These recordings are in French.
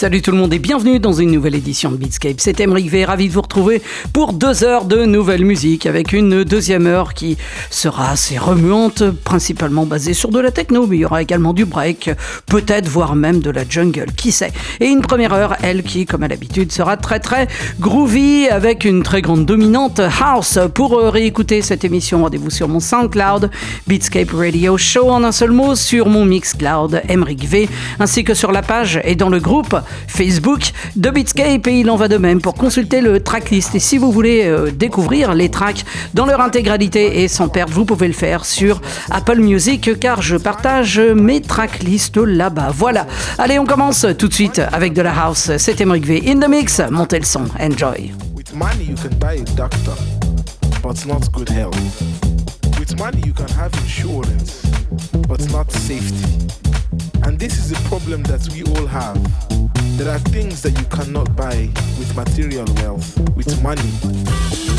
Salut tout le monde et bienvenue dans une nouvelle édition de Beatscape. C'est Emric V, ravi de vous retrouver pour deux heures de nouvelle musique avec une deuxième heure qui sera assez remuante, principalement basée sur de la techno, mais il y aura également du break, peut-être voire même de la jungle, qui sait. Et une première heure, elle qui, comme à l'habitude, sera très très groovy avec une très grande dominante house. Pour réécouter cette émission, rendez-vous sur mon SoundCloud, Beatscape Radio Show en un seul mot, sur mon Mixcloud, Emric V, ainsi que sur la page et dans le groupe Facebook de Beatscape et il en va de même pour consulter le tracklist. Et si vous voulez euh, découvrir les tracks dans leur intégralité et sans perdre, vous pouvez le faire sur Apple Music car je partage mes tracklists là-bas. Voilà. Allez, on commence tout de suite avec de la house. C'était Emric V in the mix. Montez le son. Enjoy. With money you can buy a doctor, but not good health. With money you can have insurance, but not safety. And this is a problem that we all have. There are things that you cannot buy with material wealth, with money.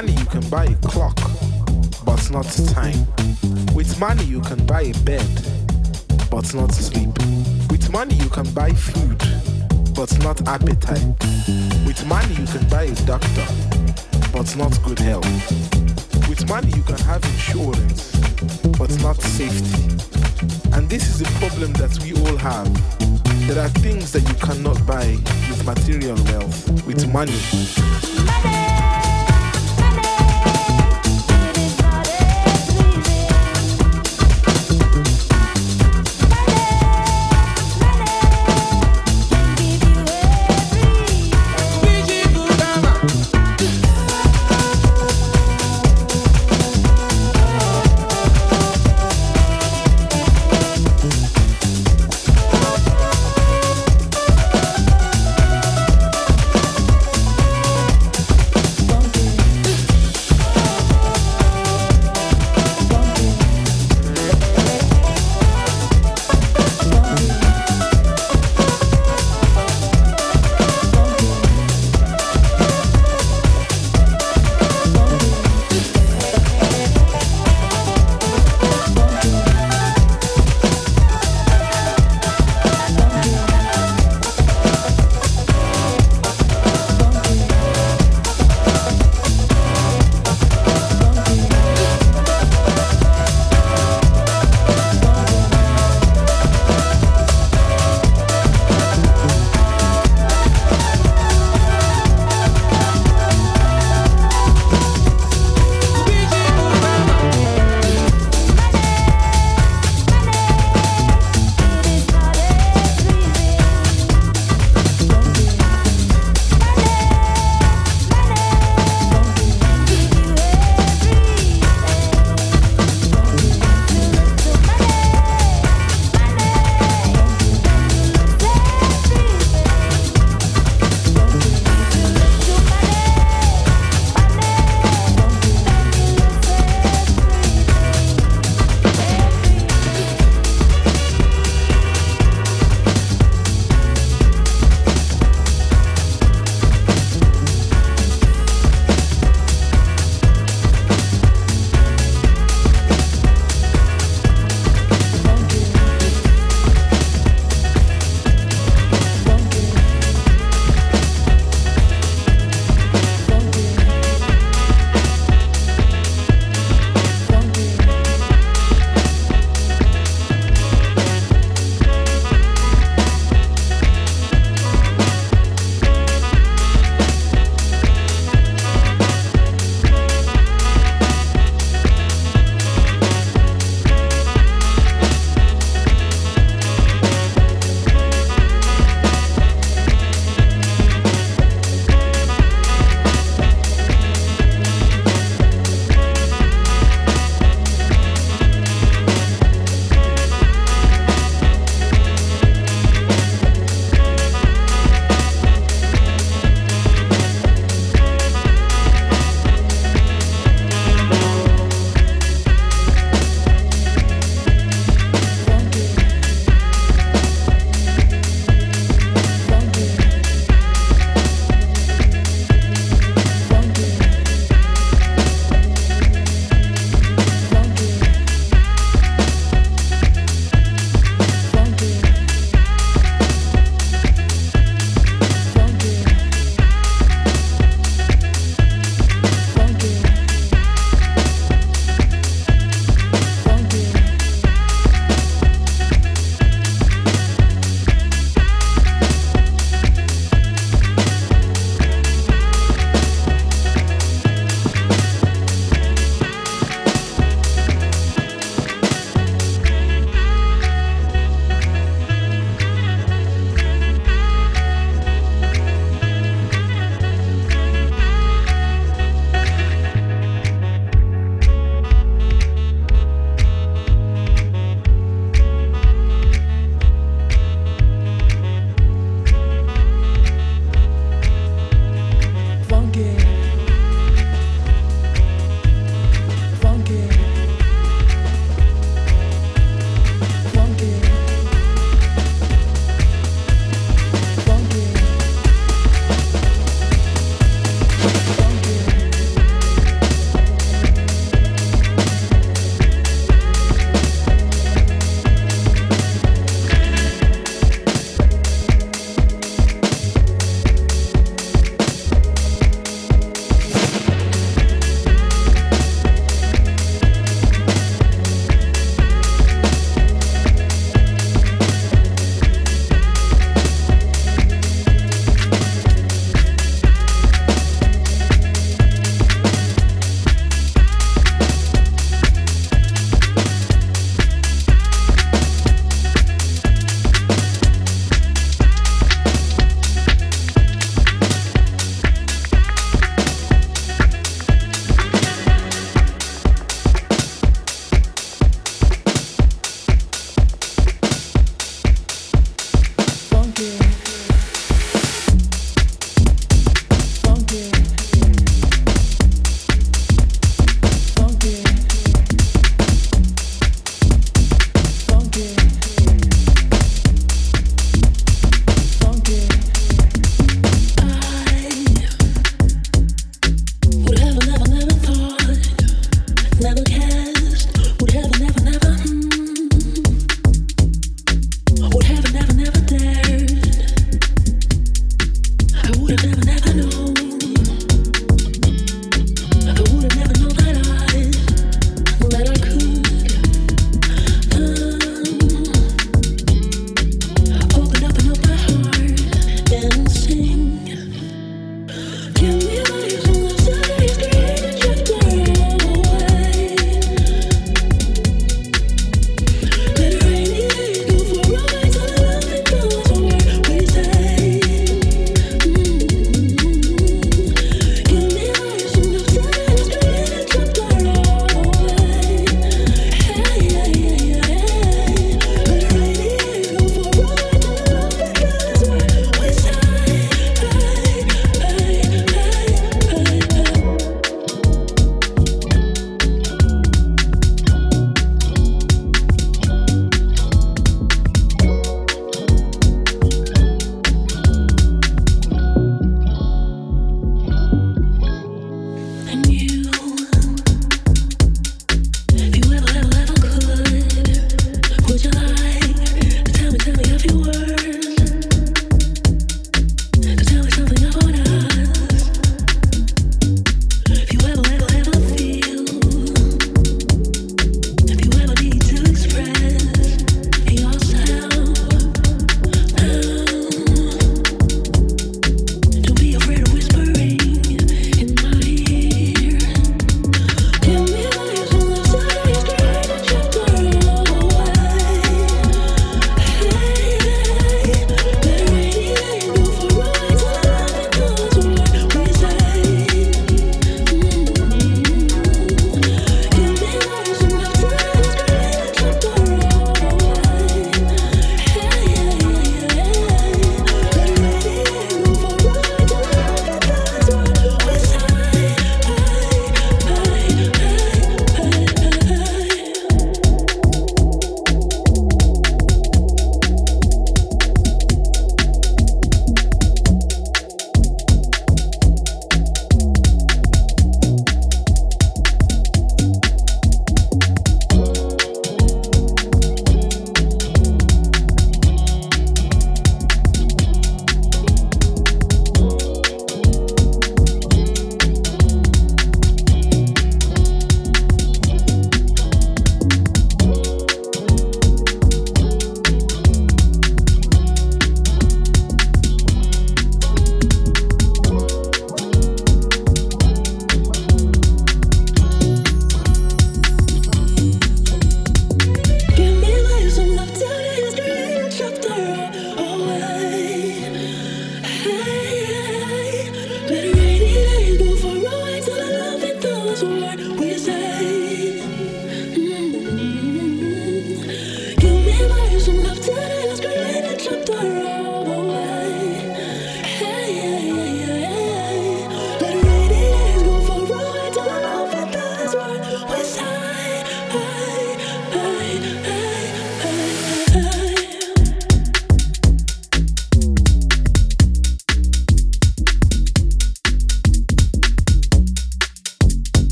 money you can buy a clock, but not time. With money you can buy a bed, but not sleep. With money you can buy food, but not appetite. With money you can buy a doctor, but not good health. With money you can have insurance, but not safety. And this is the problem that we all have. There are things that you cannot buy with material wealth, with money. money.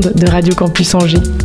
De Radio Campus Angers.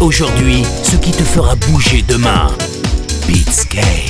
Aujourd'hui ce qui te fera bouger demain. Beatscape.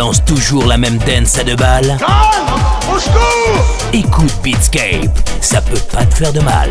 balance toujours la même dance à deux balles Écoute Beatscape, ça peut pas te faire de mal.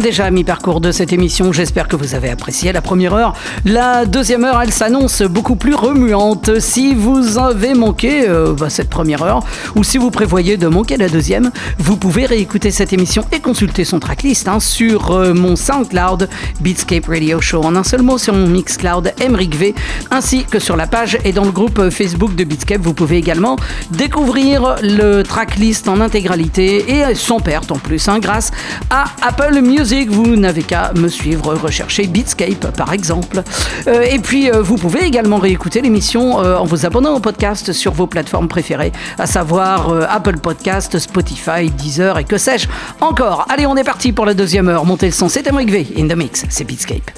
Déjà à mi-parcours de cette émission. J'espère que vous avez apprécié la première heure. La deuxième heure, elle s'annonce beaucoup plus remuante. Si vous avez manqué euh, bah, cette première heure, ou si vous prévoyez de manquer la deuxième, vous pouvez réécouter cette émission et consulter son tracklist hein, sur euh, mon SoundCloud Beatscape Radio Show. En un seul mot, sur mon Mixcloud Emric V, ainsi que sur la page et dans le groupe Facebook de Beatscape. Vous pouvez également découvrir le tracklist en intégralité et sans perte en plus, hein, grâce à Apple Music. Vous n'avez qu'à me suivre, rechercher Beatscape par exemple. Euh, et puis, euh, vous pouvez également réécouter l'émission euh, en vous abonnant au podcast sur vos plateformes préférées, à savoir Apple Podcast, Spotify, Deezer et que sais-je encore. Allez, on est parti pour la deuxième heure. Montez le son, c'est Emric V. In the mix, c'est Beatscape.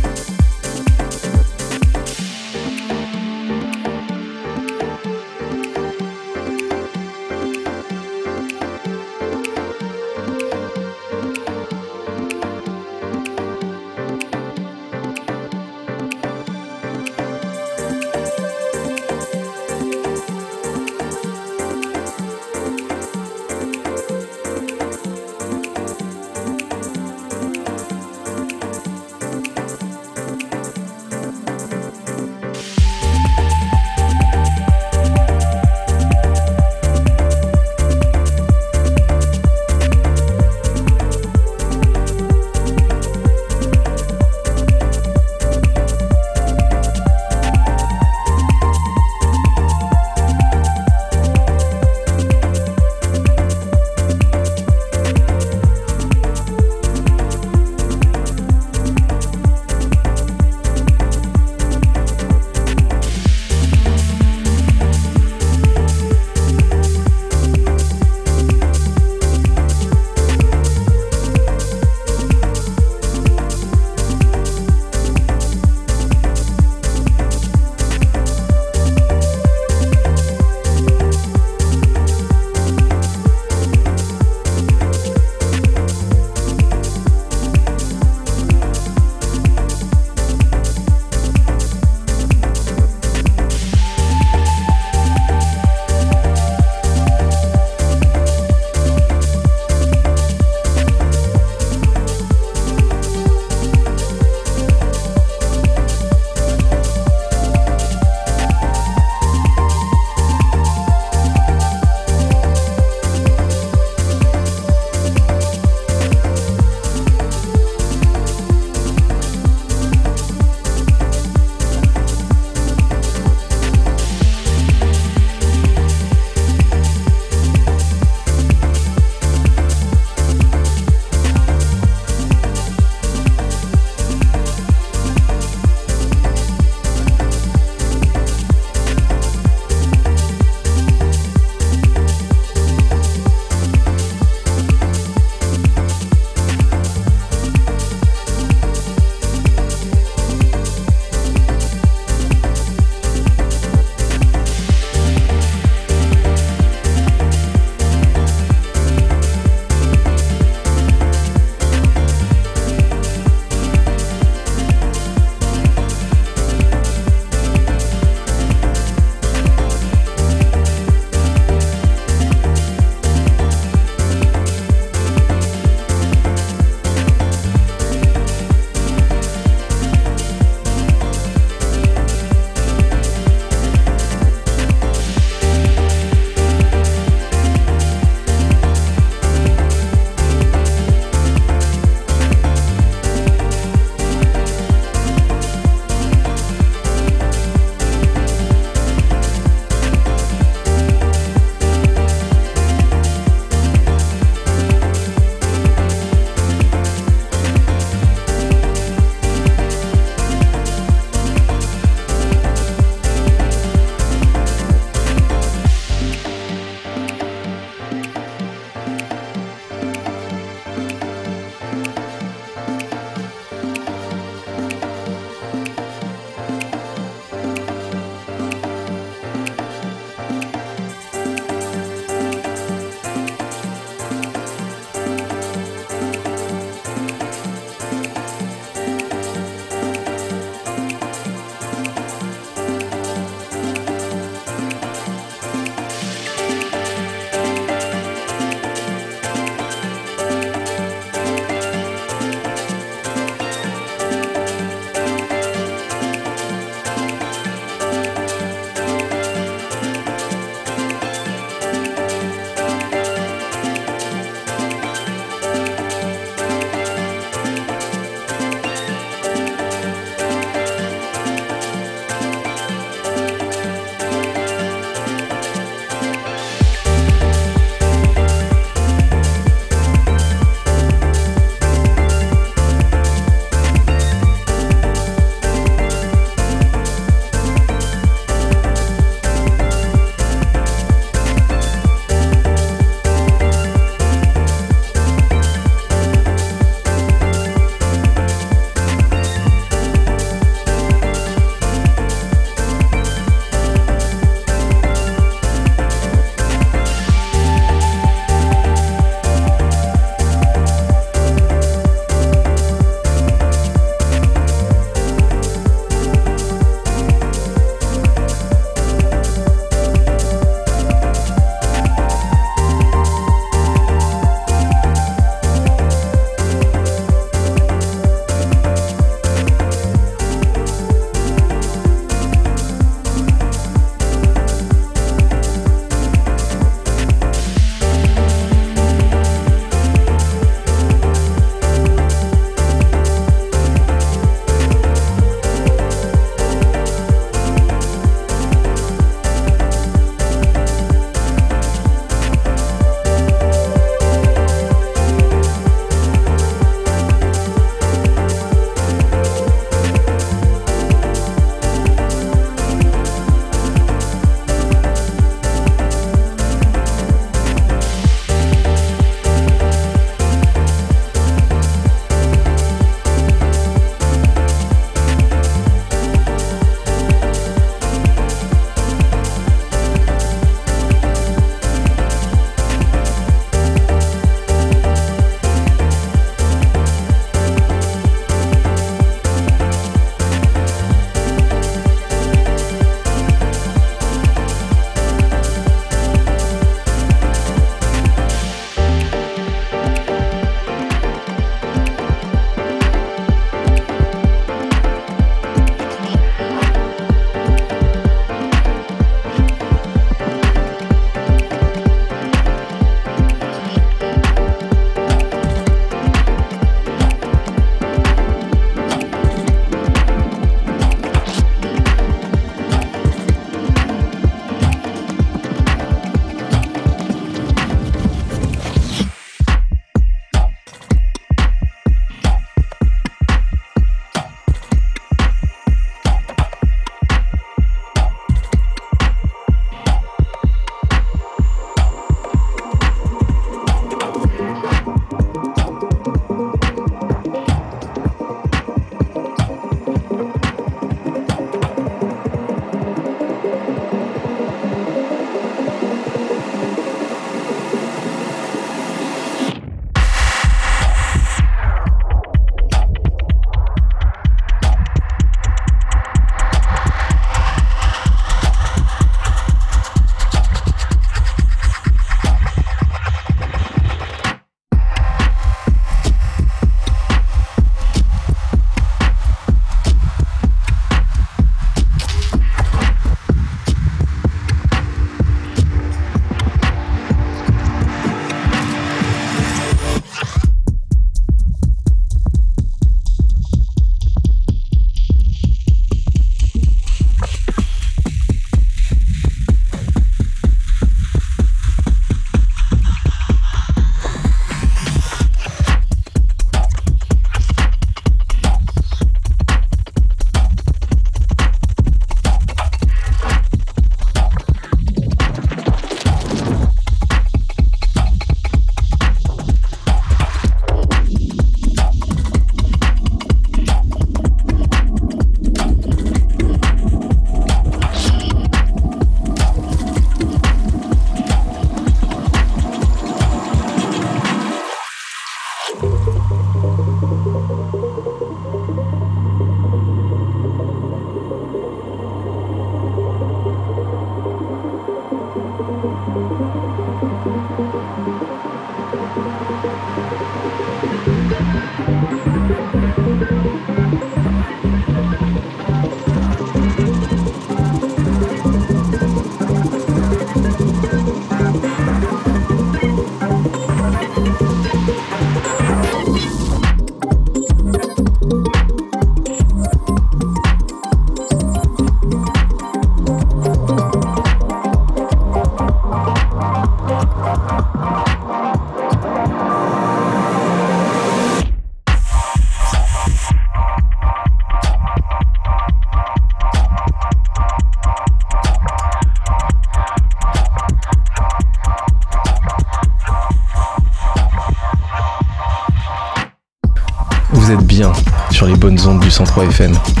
Bonnes ondes du 103 FM.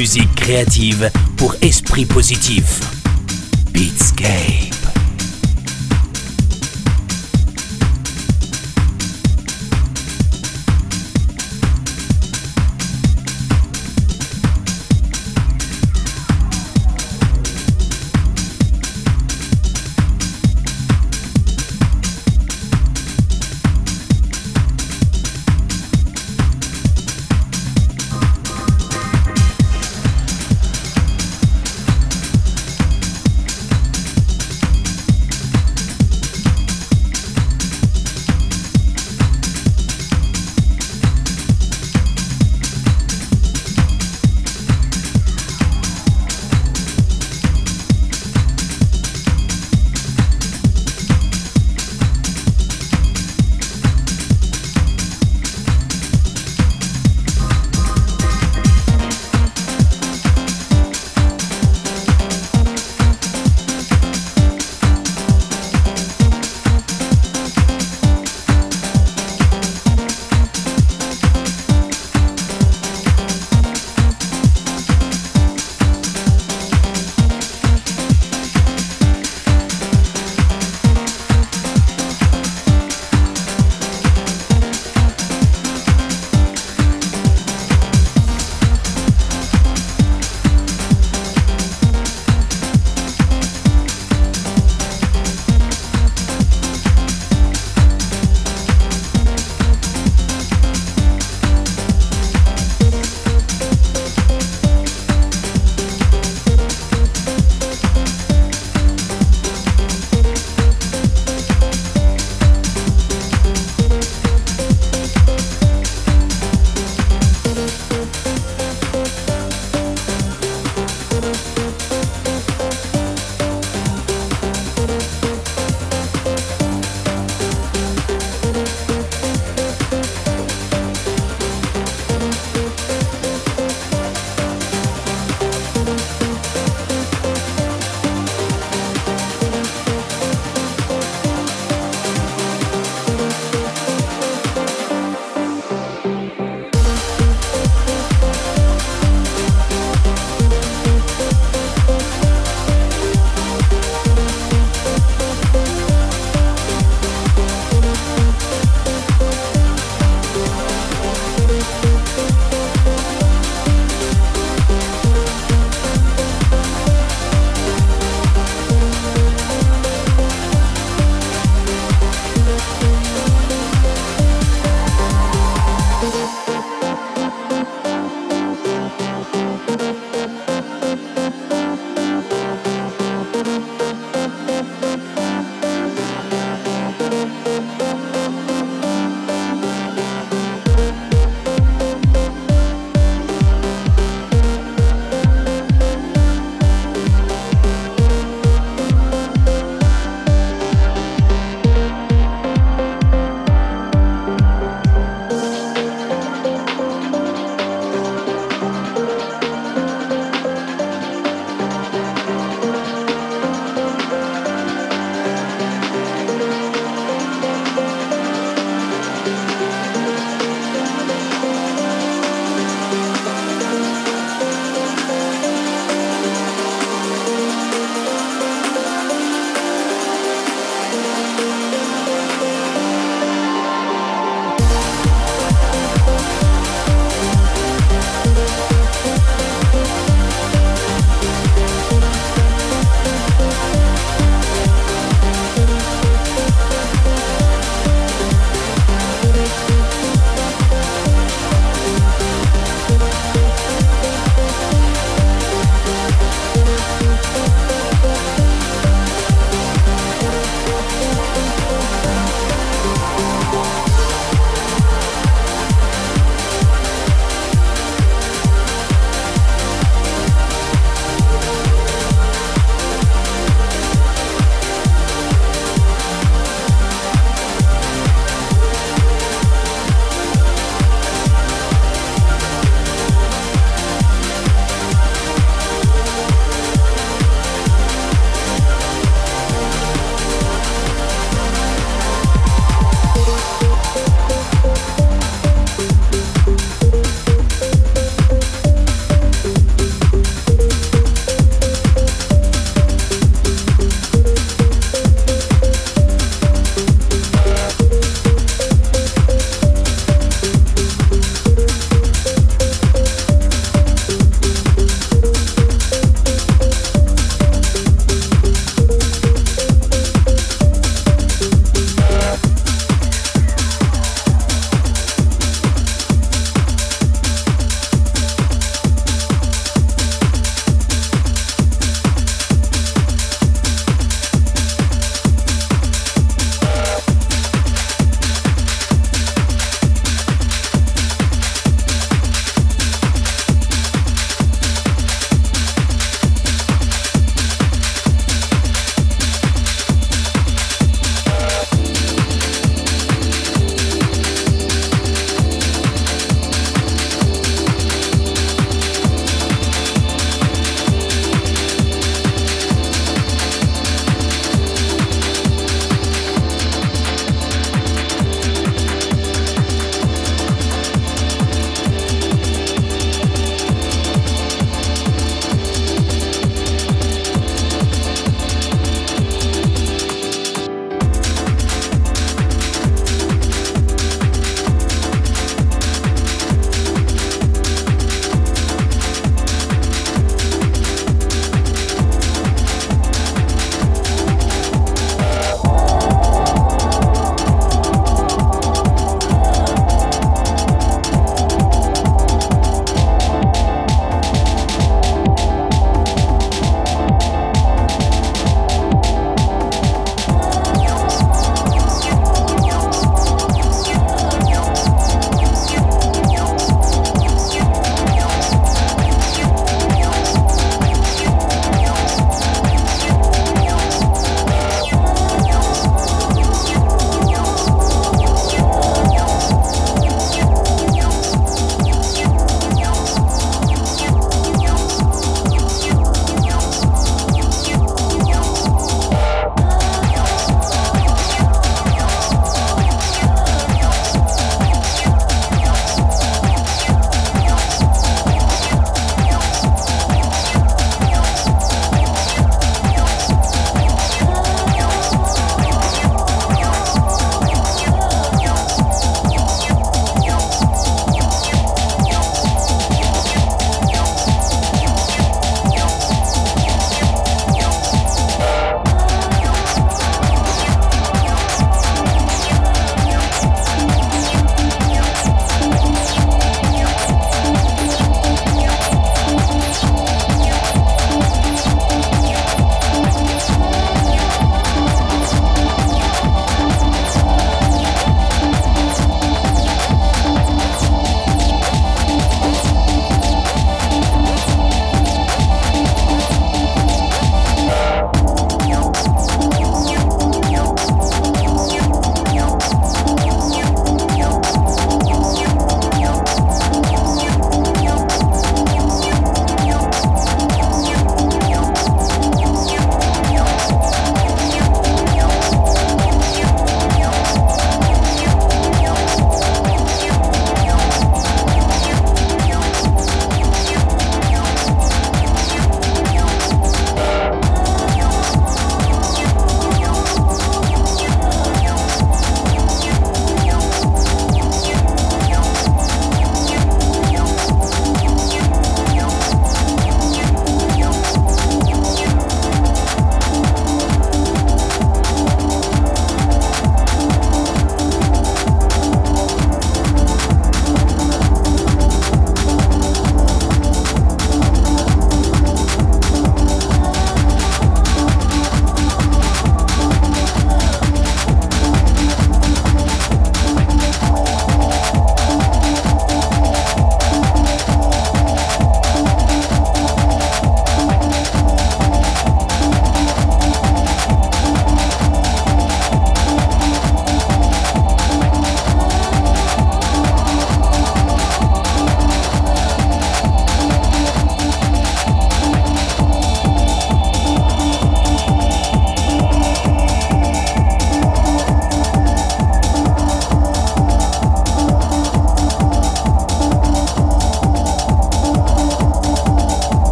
Musique créative pour esprit positif. Beatscape.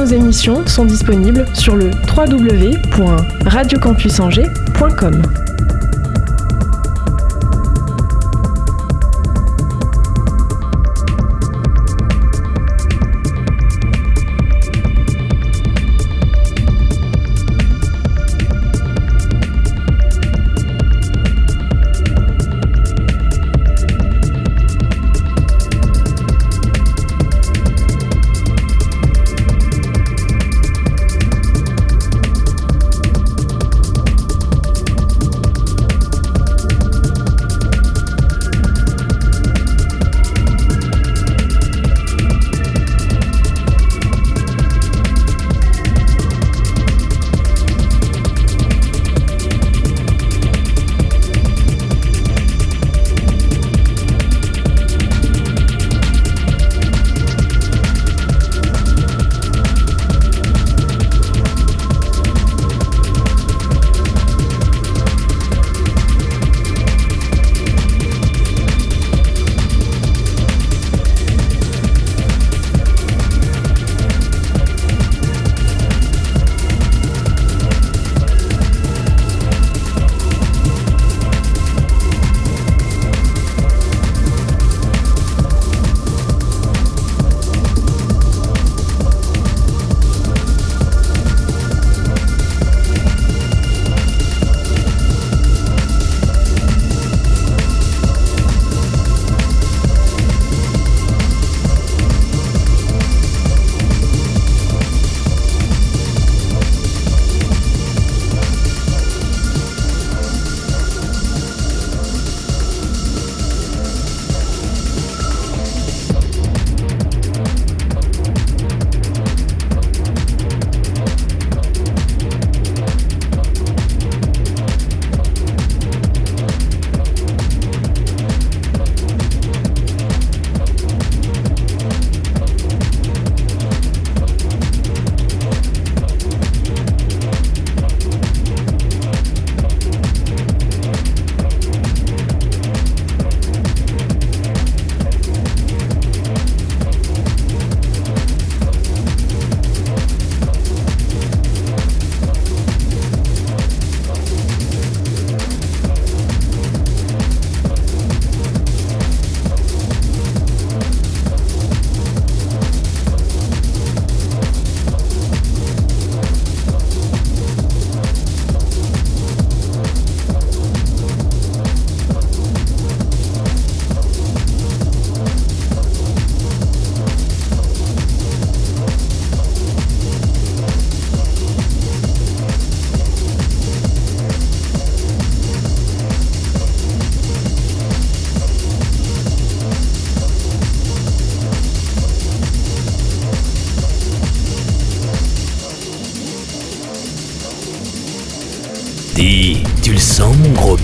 Nos émissions sont disponibles sur le www.radiocampusangers.com.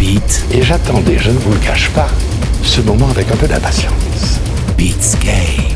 Et j'attendais, je ne vous le cache pas, ce moment avec un peu d'impatience. Beatscape. Le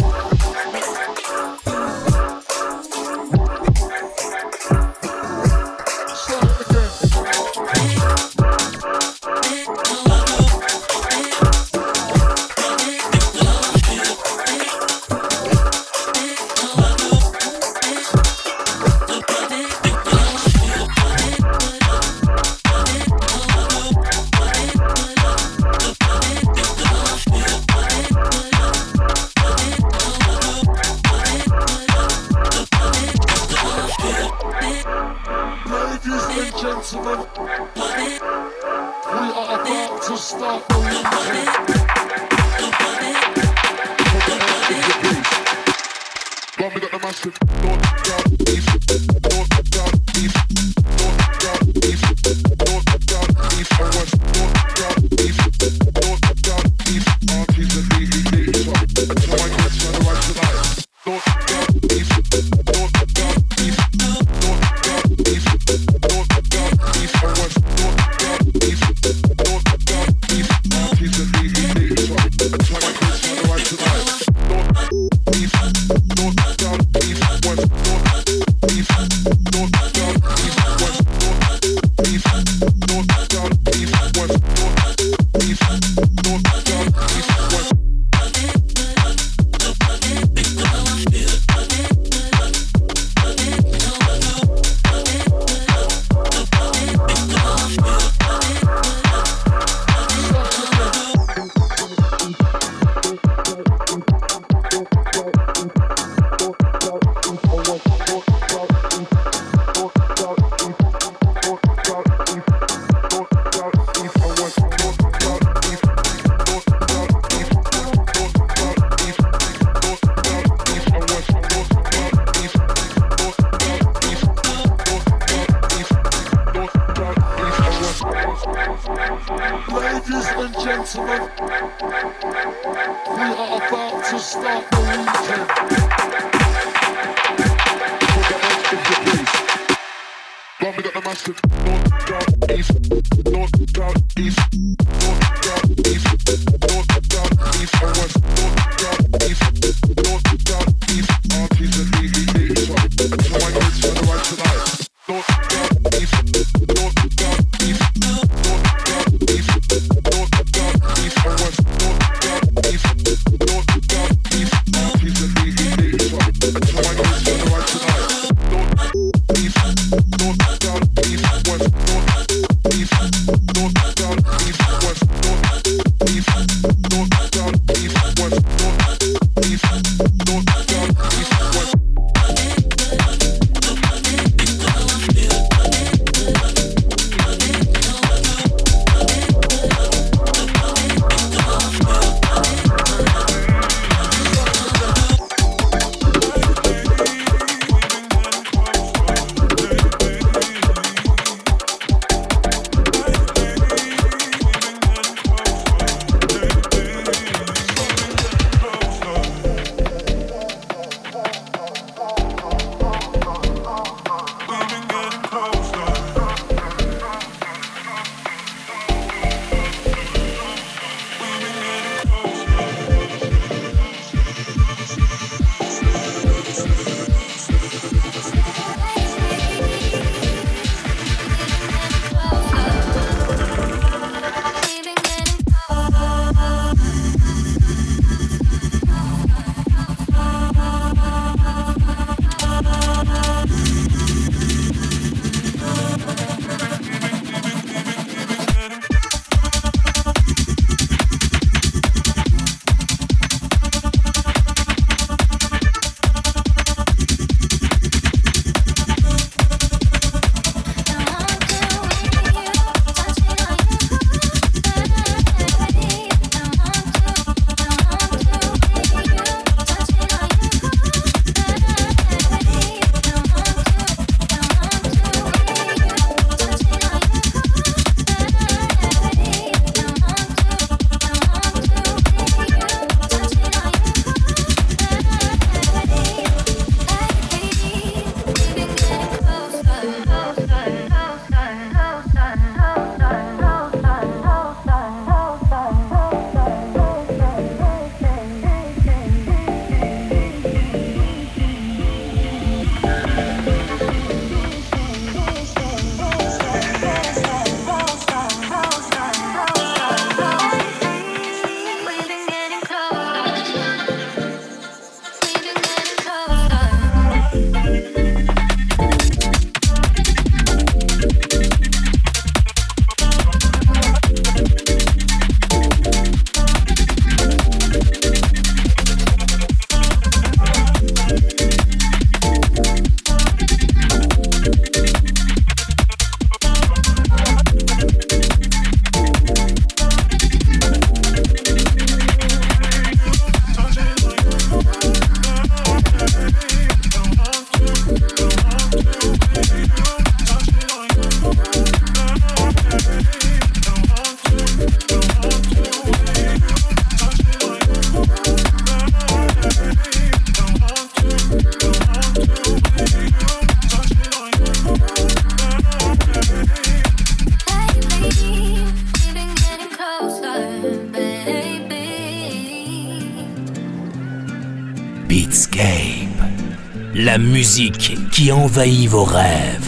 Envahit vos rêves.